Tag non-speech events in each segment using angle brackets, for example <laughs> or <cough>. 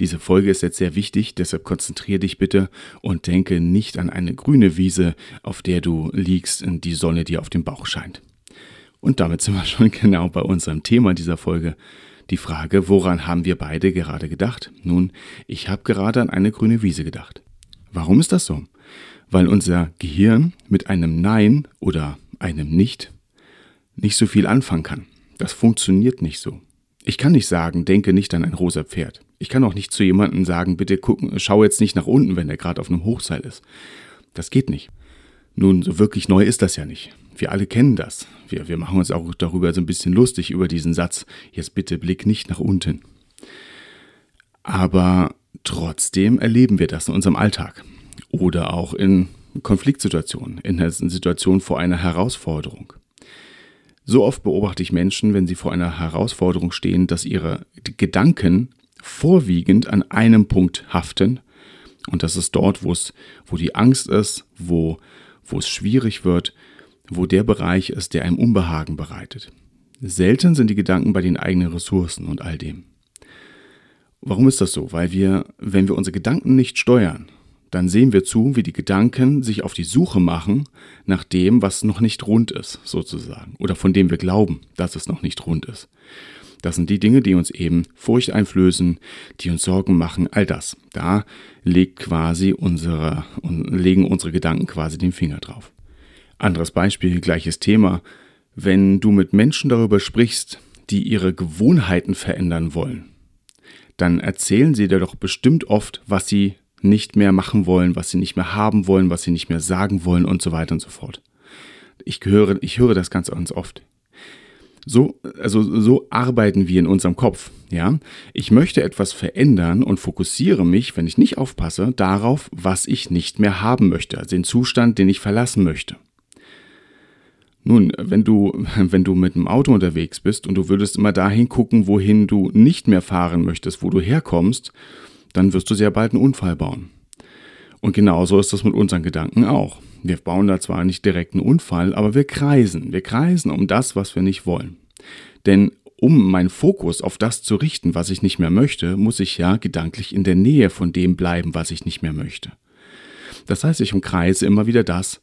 Diese Folge ist jetzt sehr wichtig, deshalb konzentriere dich bitte und denke nicht an eine grüne Wiese, auf der du liegst und die Sonne dir auf dem Bauch scheint. Und damit sind wir schon <laughs> genau bei unserem Thema dieser Folge. Die Frage, woran haben wir beide gerade gedacht? Nun, ich habe gerade an eine grüne Wiese gedacht. Warum ist das so? Weil unser Gehirn mit einem Nein oder einem Nicht nicht so viel anfangen kann. Das funktioniert nicht so. Ich kann nicht sagen, denke nicht an ein rosa Pferd. Ich kann auch nicht zu jemandem sagen, bitte gucken, schau jetzt nicht nach unten, wenn er gerade auf einem Hochseil ist. Das geht nicht. Nun, so wirklich neu ist das ja nicht. Wir alle kennen das. Wir, wir machen uns auch darüber so ein bisschen lustig über diesen Satz, jetzt bitte blick nicht nach unten. Aber trotzdem erleben wir das in unserem Alltag oder auch in Konfliktsituationen, in einer Situation vor einer Herausforderung. So oft beobachte ich Menschen, wenn sie vor einer Herausforderung stehen, dass ihre Gedanken vorwiegend an einem Punkt haften. Und das ist dort, wo es, wo die Angst ist, wo, wo es schwierig wird, wo der Bereich ist, der einem Unbehagen bereitet. Selten sind die Gedanken bei den eigenen Ressourcen und all dem. Warum ist das so? Weil wir, wenn wir unsere Gedanken nicht steuern, dann sehen wir zu, wie die Gedanken sich auf die Suche machen nach dem, was noch nicht rund ist, sozusagen, oder von dem wir glauben, dass es noch nicht rund ist. Das sind die Dinge, die uns eben Furcht einflößen, die uns Sorgen machen, all das. Da legt quasi unsere, legen unsere Gedanken quasi den Finger drauf. Anderes Beispiel, gleiches Thema. Wenn du mit Menschen darüber sprichst, die ihre Gewohnheiten verändern wollen, dann erzählen sie dir doch bestimmt oft, was sie nicht mehr machen wollen, was sie nicht mehr haben wollen, was sie nicht mehr sagen wollen und so weiter und so fort. Ich höre, ich höre das ganz, ganz oft. So, also so arbeiten wir in unserem Kopf. Ja, ich möchte etwas verändern und fokussiere mich, wenn ich nicht aufpasse, darauf, was ich nicht mehr haben möchte, also den Zustand, den ich verlassen möchte. Nun, wenn du, <laughs> wenn du mit dem Auto unterwegs bist und du würdest immer dahin gucken, wohin du nicht mehr fahren möchtest, wo du herkommst, dann wirst du sehr bald einen Unfall bauen. Und genauso ist das mit unseren Gedanken auch. Wir bauen da zwar nicht direkt einen Unfall, aber wir kreisen. Wir kreisen um das, was wir nicht wollen. Denn um meinen Fokus auf das zu richten, was ich nicht mehr möchte, muss ich ja gedanklich in der Nähe von dem bleiben, was ich nicht mehr möchte. Das heißt, ich umkreise immer wieder das,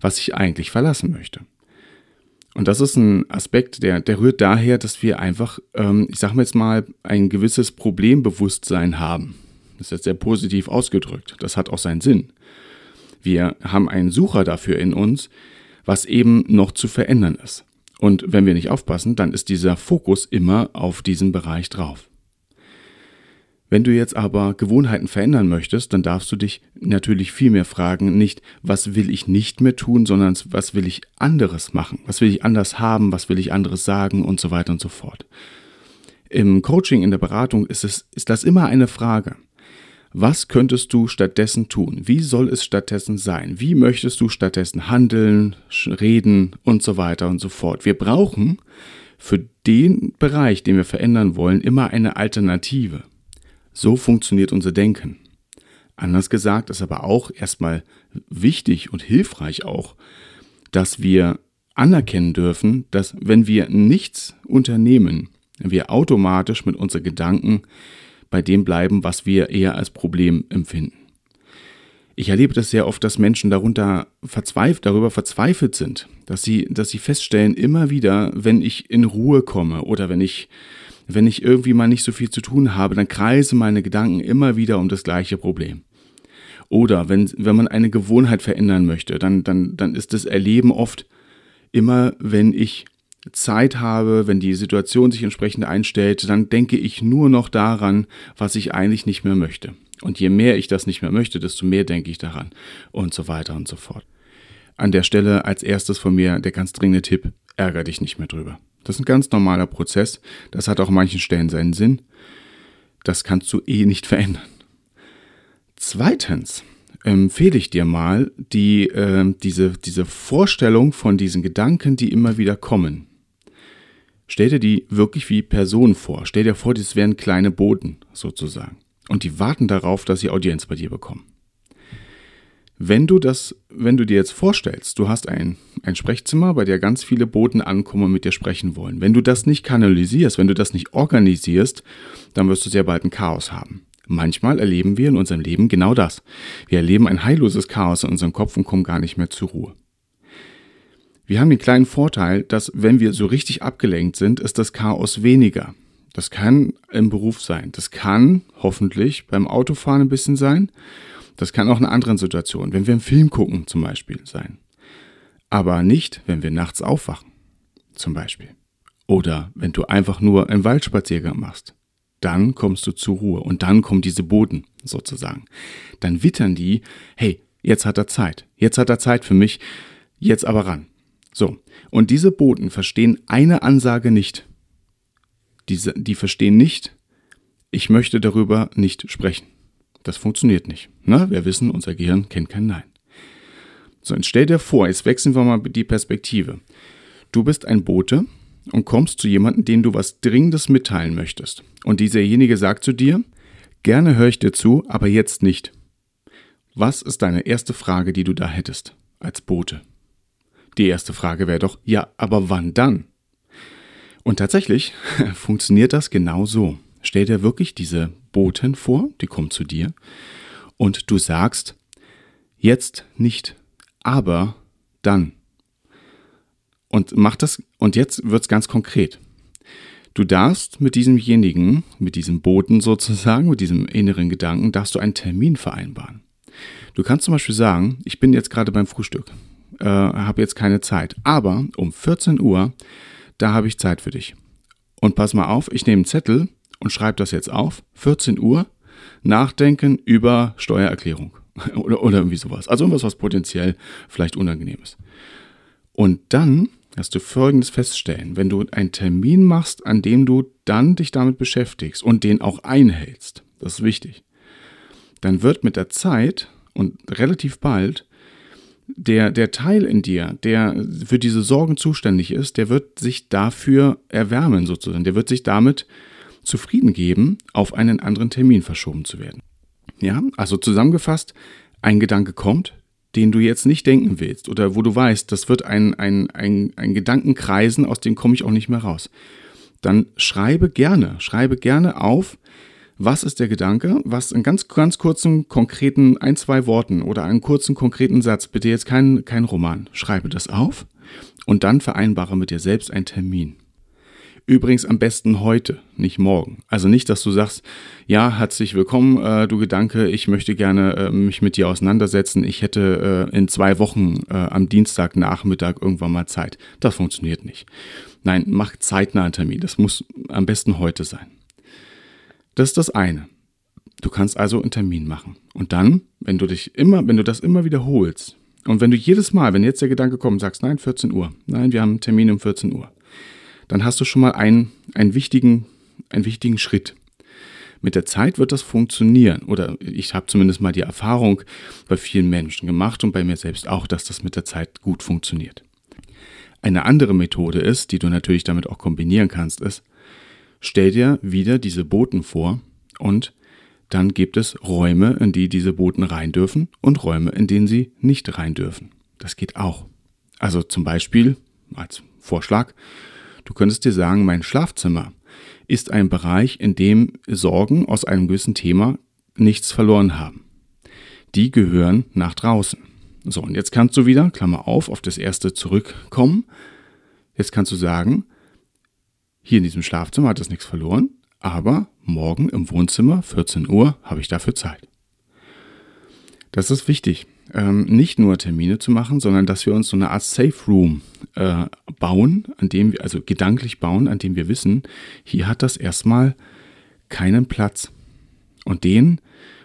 was ich eigentlich verlassen möchte. Und das ist ein Aspekt, der, der rührt daher, dass wir einfach, ähm, ich sage mal jetzt mal, ein gewisses Problembewusstsein haben. Das ist jetzt sehr positiv ausgedrückt. Das hat auch seinen Sinn. Wir haben einen Sucher dafür in uns, was eben noch zu verändern ist. Und wenn wir nicht aufpassen, dann ist dieser Fokus immer auf diesen Bereich drauf. Wenn du jetzt aber Gewohnheiten verändern möchtest, dann darfst du dich natürlich viel mehr fragen, nicht was will ich nicht mehr tun, sondern was will ich anderes machen, was will ich anders haben, was will ich anderes sagen und so weiter und so fort. Im Coaching, in der Beratung ist, es, ist das immer eine Frage. Was könntest du stattdessen tun? Wie soll es stattdessen sein? Wie möchtest du stattdessen handeln, reden und so weiter und so fort? Wir brauchen für den Bereich, den wir verändern wollen, immer eine Alternative. So funktioniert unser Denken. Anders gesagt ist aber auch erstmal wichtig und hilfreich auch, dass wir anerkennen dürfen, dass wenn wir nichts unternehmen, wir automatisch mit unseren Gedanken bei dem bleiben, was wir eher als Problem empfinden. Ich erlebe das sehr oft, dass Menschen darunter verzweifelt, darüber verzweifelt sind, dass sie, dass sie feststellen, immer wieder, wenn ich in Ruhe komme oder wenn ich, wenn ich irgendwie mal nicht so viel zu tun habe, dann kreise meine Gedanken immer wieder um das gleiche Problem. Oder wenn, wenn man eine Gewohnheit verändern möchte, dann, dann, dann ist das Erleben oft immer, wenn ich Zeit habe, wenn die Situation sich entsprechend einstellt, dann denke ich nur noch daran, was ich eigentlich nicht mehr möchte. Und je mehr ich das nicht mehr möchte, desto mehr denke ich daran und so weiter und so fort. An der Stelle als erstes von mir der ganz dringende Tipp, ärgere dich nicht mehr drüber. Das ist ein ganz normaler Prozess, das hat auch an manchen Stellen seinen Sinn. Das kannst du eh nicht verändern. Zweitens empfehle ich dir mal die, äh, diese, diese Vorstellung von diesen Gedanken, die immer wieder kommen. Stell dir die wirklich wie Personen vor. Stell dir vor, das wären kleine Boten sozusagen. Und die warten darauf, dass sie Audienz bei dir bekommen. Wenn du das, wenn du dir jetzt vorstellst, du hast ein, ein Sprechzimmer, bei der ganz viele Boten ankommen und mit dir sprechen wollen. Wenn du das nicht kanalisierst, wenn du das nicht organisierst, dann wirst du sehr bald ein Chaos haben. Manchmal erleben wir in unserem Leben genau das. Wir erleben ein heilloses Chaos in unserem Kopf und kommen gar nicht mehr zur Ruhe. Wir haben den kleinen Vorteil, dass wenn wir so richtig abgelenkt sind, ist das Chaos weniger. Das kann im Beruf sein. Das kann hoffentlich beim Autofahren ein bisschen sein. Das kann auch in anderen Situationen, wenn wir einen Film gucken zum Beispiel sein. Aber nicht, wenn wir nachts aufwachen zum Beispiel. Oder wenn du einfach nur einen Waldspaziergang machst. Dann kommst du zur Ruhe und dann kommen diese Boden sozusagen. Dann wittern die, hey, jetzt hat er Zeit. Jetzt hat er Zeit für mich. Jetzt aber ran. So, und diese Boten verstehen eine Ansage nicht. Diese, die verstehen nicht, ich möchte darüber nicht sprechen. Das funktioniert nicht. Na, wir wissen, unser Gehirn kennt kein Nein. So, und stell dir vor, jetzt wechseln wir mal die Perspektive. Du bist ein Bote und kommst zu jemandem, den du was Dringendes mitteilen möchtest. Und dieserjenige sagt zu dir, gerne höre ich dir zu, aber jetzt nicht. Was ist deine erste Frage, die du da hättest als Bote? Die erste Frage wäre doch, ja, aber wann dann? Und tatsächlich <laughs> funktioniert das genau so. Stell dir wirklich diese Boten vor, die kommt zu dir, und du sagst, jetzt nicht, aber dann. Und mach das, und jetzt wird es ganz konkret. Du darfst mit diesemjenigen, mit diesem Boten sozusagen, mit diesem inneren Gedanken, darfst du einen Termin vereinbaren. Du kannst zum Beispiel sagen, ich bin jetzt gerade beim Frühstück äh, habe jetzt keine Zeit. Aber um 14 Uhr, da habe ich Zeit für dich. Und pass mal auf, ich nehme einen Zettel und schreibe das jetzt auf. 14 Uhr, nachdenken über Steuererklärung <laughs> oder, oder irgendwie sowas. Also irgendwas, was potenziell vielleicht unangenehm ist. Und dann hast du Folgendes feststellen. Wenn du einen Termin machst, an dem du dann dich damit beschäftigst und den auch einhältst, das ist wichtig, dann wird mit der Zeit und relativ bald der, der Teil in dir, der für diese Sorgen zuständig ist, der wird sich dafür erwärmen sozusagen. Der wird sich damit zufrieden geben, auf einen anderen Termin verschoben zu werden. Ja, also zusammengefasst, ein Gedanke kommt, den du jetzt nicht denken willst oder wo du weißt, das wird ein, ein, ein, ein Gedanken kreisen, aus dem komme ich auch nicht mehr raus. Dann schreibe gerne, schreibe gerne auf, was ist der Gedanke? Was in ganz, ganz kurzen, konkreten ein, zwei Worten oder einen kurzen, konkreten Satz, bitte jetzt kein, kein Roman, schreibe das auf und dann vereinbare mit dir selbst einen Termin. Übrigens am besten heute, nicht morgen. Also nicht, dass du sagst, ja, herzlich willkommen, äh, du Gedanke, ich möchte gerne äh, mich mit dir auseinandersetzen. Ich hätte äh, in zwei Wochen äh, am Dienstagnachmittag irgendwann mal Zeit. Das funktioniert nicht. Nein, mach zeitnah einen Termin. Das muss am besten heute sein. Das ist das eine. Du kannst also einen Termin machen. Und dann, wenn du dich immer, wenn du das immer wiederholst, und wenn du jedes Mal, wenn jetzt der Gedanke kommt, sagst, nein, 14 Uhr, nein, wir haben einen Termin um 14 Uhr, dann hast du schon mal einen, einen, wichtigen, einen wichtigen Schritt. Mit der Zeit wird das funktionieren. Oder ich habe zumindest mal die Erfahrung bei vielen Menschen gemacht und bei mir selbst auch, dass das mit der Zeit gut funktioniert. Eine andere Methode ist, die du natürlich damit auch kombinieren kannst, ist, Stell dir wieder diese Boten vor und dann gibt es Räume, in die diese Boten rein dürfen und Räume, in denen sie nicht rein dürfen. Das geht auch. Also zum Beispiel als Vorschlag, du könntest dir sagen, mein Schlafzimmer ist ein Bereich, in dem Sorgen aus einem gewissen Thema nichts verloren haben. Die gehören nach draußen. So, und jetzt kannst du wieder, Klammer auf, auf das erste zurückkommen. Jetzt kannst du sagen, hier in diesem Schlafzimmer hat es nichts verloren, aber morgen im Wohnzimmer, 14 Uhr, habe ich dafür Zeit. Das ist wichtig, ähm, nicht nur Termine zu machen, sondern dass wir uns so eine Art Safe Room äh, bauen, an dem wir, also gedanklich bauen, an dem wir wissen, hier hat das erstmal keinen Platz. Und den,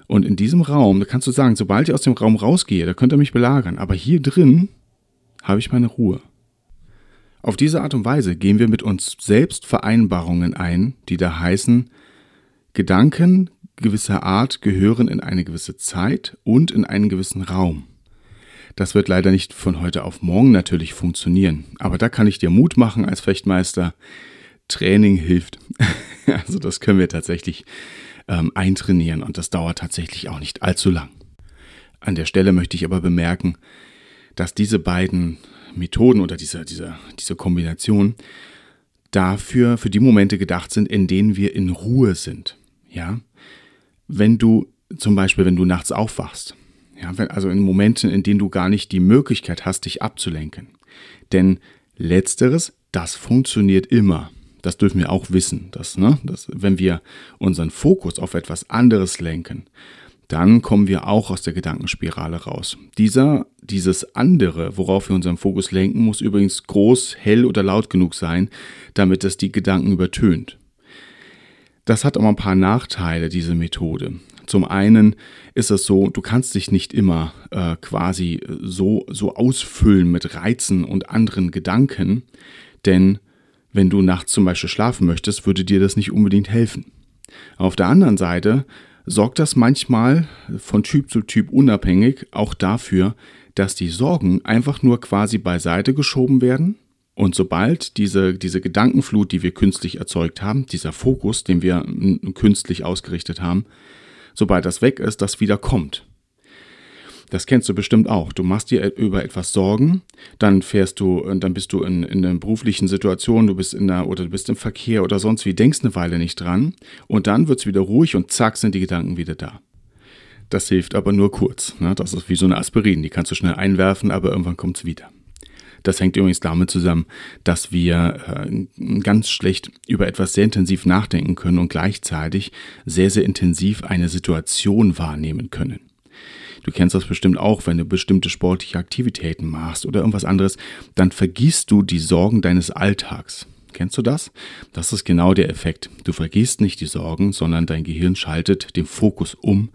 und in diesem Raum, da kannst du sagen, sobald ich aus dem Raum rausgehe, da könnt ihr mich belagern, aber hier drin habe ich meine Ruhe. Auf diese Art und Weise gehen wir mit uns selbst Vereinbarungen ein, die da heißen, Gedanken gewisser Art gehören in eine gewisse Zeit und in einen gewissen Raum. Das wird leider nicht von heute auf morgen natürlich funktionieren, aber da kann ich dir Mut machen als Fechtmeister. Training hilft. <laughs> also das können wir tatsächlich ähm, eintrainieren und das dauert tatsächlich auch nicht allzu lang. An der Stelle möchte ich aber bemerken, dass diese beiden Methoden oder diese, diese, diese Kombination dafür, für die Momente gedacht sind, in denen wir in Ruhe sind. Ja, wenn du zum Beispiel, wenn du nachts aufwachst, ja, wenn, also in Momenten, in denen du gar nicht die Möglichkeit hast, dich abzulenken. Denn letzteres, das funktioniert immer. Das dürfen wir auch wissen, dass, ne, dass wenn wir unseren Fokus auf etwas anderes lenken, dann kommen wir auch aus der Gedankenspirale raus. Dieser, dieses andere, worauf wir unseren Fokus lenken, muss übrigens groß, hell oder laut genug sein, damit es die Gedanken übertönt. Das hat aber ein paar Nachteile, diese Methode. Zum einen ist es so, du kannst dich nicht immer äh, quasi so, so ausfüllen mit Reizen und anderen Gedanken, denn wenn du nachts zum Beispiel schlafen möchtest, würde dir das nicht unbedingt helfen. Auf der anderen Seite sorgt das manchmal von Typ zu Typ unabhängig auch dafür, dass die Sorgen einfach nur quasi beiseite geschoben werden und sobald diese, diese Gedankenflut, die wir künstlich erzeugt haben, dieser Fokus, den wir künstlich ausgerichtet haben, sobald das weg ist, das wieder kommt. Das kennst du bestimmt auch. Du machst dir über etwas Sorgen, dann fährst du, dann bist du in, in einer beruflichen Situation, du bist in der, oder du bist im Verkehr oder sonst wie, denkst eine Weile nicht dran und dann wird es wieder ruhig und zack sind die Gedanken wieder da. Das hilft aber nur kurz. Ne? Das ist wie so eine Aspirin, die kannst du schnell einwerfen, aber irgendwann kommt es wieder. Das hängt übrigens damit zusammen, dass wir äh, ganz schlecht über etwas sehr intensiv nachdenken können und gleichzeitig sehr, sehr intensiv eine Situation wahrnehmen können. Du kennst das bestimmt auch, wenn du bestimmte sportliche Aktivitäten machst oder irgendwas anderes, dann vergisst du die Sorgen deines Alltags. Kennst du das? Das ist genau der Effekt. Du vergisst nicht die Sorgen, sondern dein Gehirn schaltet den Fokus um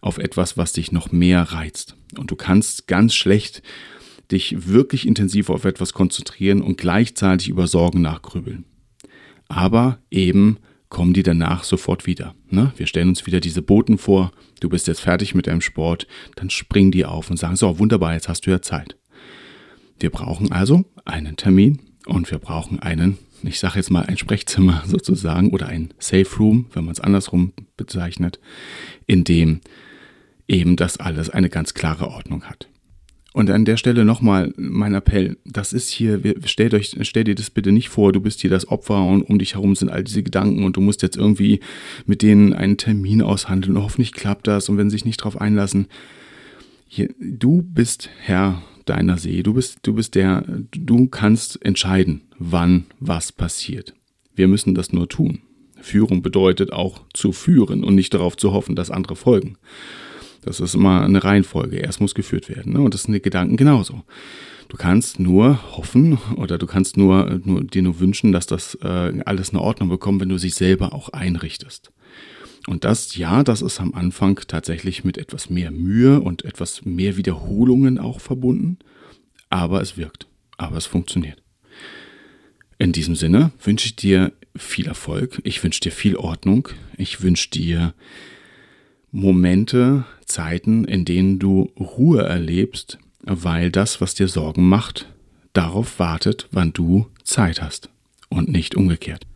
auf etwas, was dich noch mehr reizt. Und du kannst ganz schlecht dich wirklich intensiv auf etwas konzentrieren und gleichzeitig über Sorgen nachgrübeln. Aber eben kommen die danach sofort wieder. Ne? Wir stellen uns wieder diese Boten vor, du bist jetzt fertig mit deinem Sport, dann springen die auf und sagen, so wunderbar, jetzt hast du ja Zeit. Wir brauchen also einen Termin und wir brauchen einen, ich sage jetzt mal ein Sprechzimmer <laughs> sozusagen oder ein Safe Room, wenn man es andersrum bezeichnet, in dem eben das alles eine ganz klare Ordnung hat. Und an der Stelle nochmal mein Appell. Das ist hier, stellt euch, stell dir das bitte nicht vor, du bist hier das Opfer und um dich herum sind all diese Gedanken und du musst jetzt irgendwie mit denen einen Termin aushandeln und hoffentlich klappt das und wenn sie sich nicht darauf einlassen. Hier, du bist Herr deiner See. Du bist, du bist der, du kannst entscheiden, wann was passiert. Wir müssen das nur tun. Führung bedeutet auch zu führen und nicht darauf zu hoffen, dass andere folgen. Das ist immer eine Reihenfolge. Erst muss geführt werden. Ne? Und das sind die Gedanken genauso. Du kannst nur hoffen oder du kannst nur, nur dir nur wünschen, dass das äh, alles eine Ordnung bekommt, wenn du sich selber auch einrichtest. Und das, ja, das ist am Anfang tatsächlich mit etwas mehr Mühe und etwas mehr Wiederholungen auch verbunden. Aber es wirkt. Aber es funktioniert. In diesem Sinne wünsche ich dir viel Erfolg. Ich wünsche dir viel Ordnung. Ich wünsche dir Momente, Zeiten, in denen du Ruhe erlebst, weil das, was dir Sorgen macht, darauf wartet, wann du Zeit hast und nicht umgekehrt.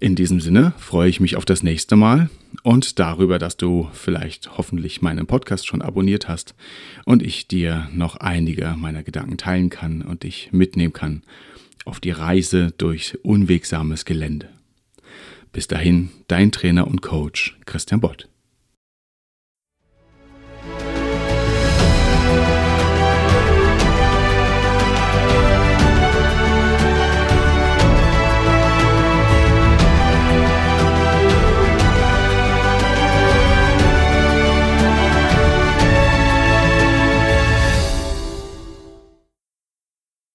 In diesem Sinne freue ich mich auf das nächste Mal und darüber, dass du vielleicht hoffentlich meinen Podcast schon abonniert hast und ich dir noch einige meiner Gedanken teilen kann und dich mitnehmen kann auf die Reise durch unwegsames Gelände. Bis dahin, dein Trainer und Coach Christian Bott.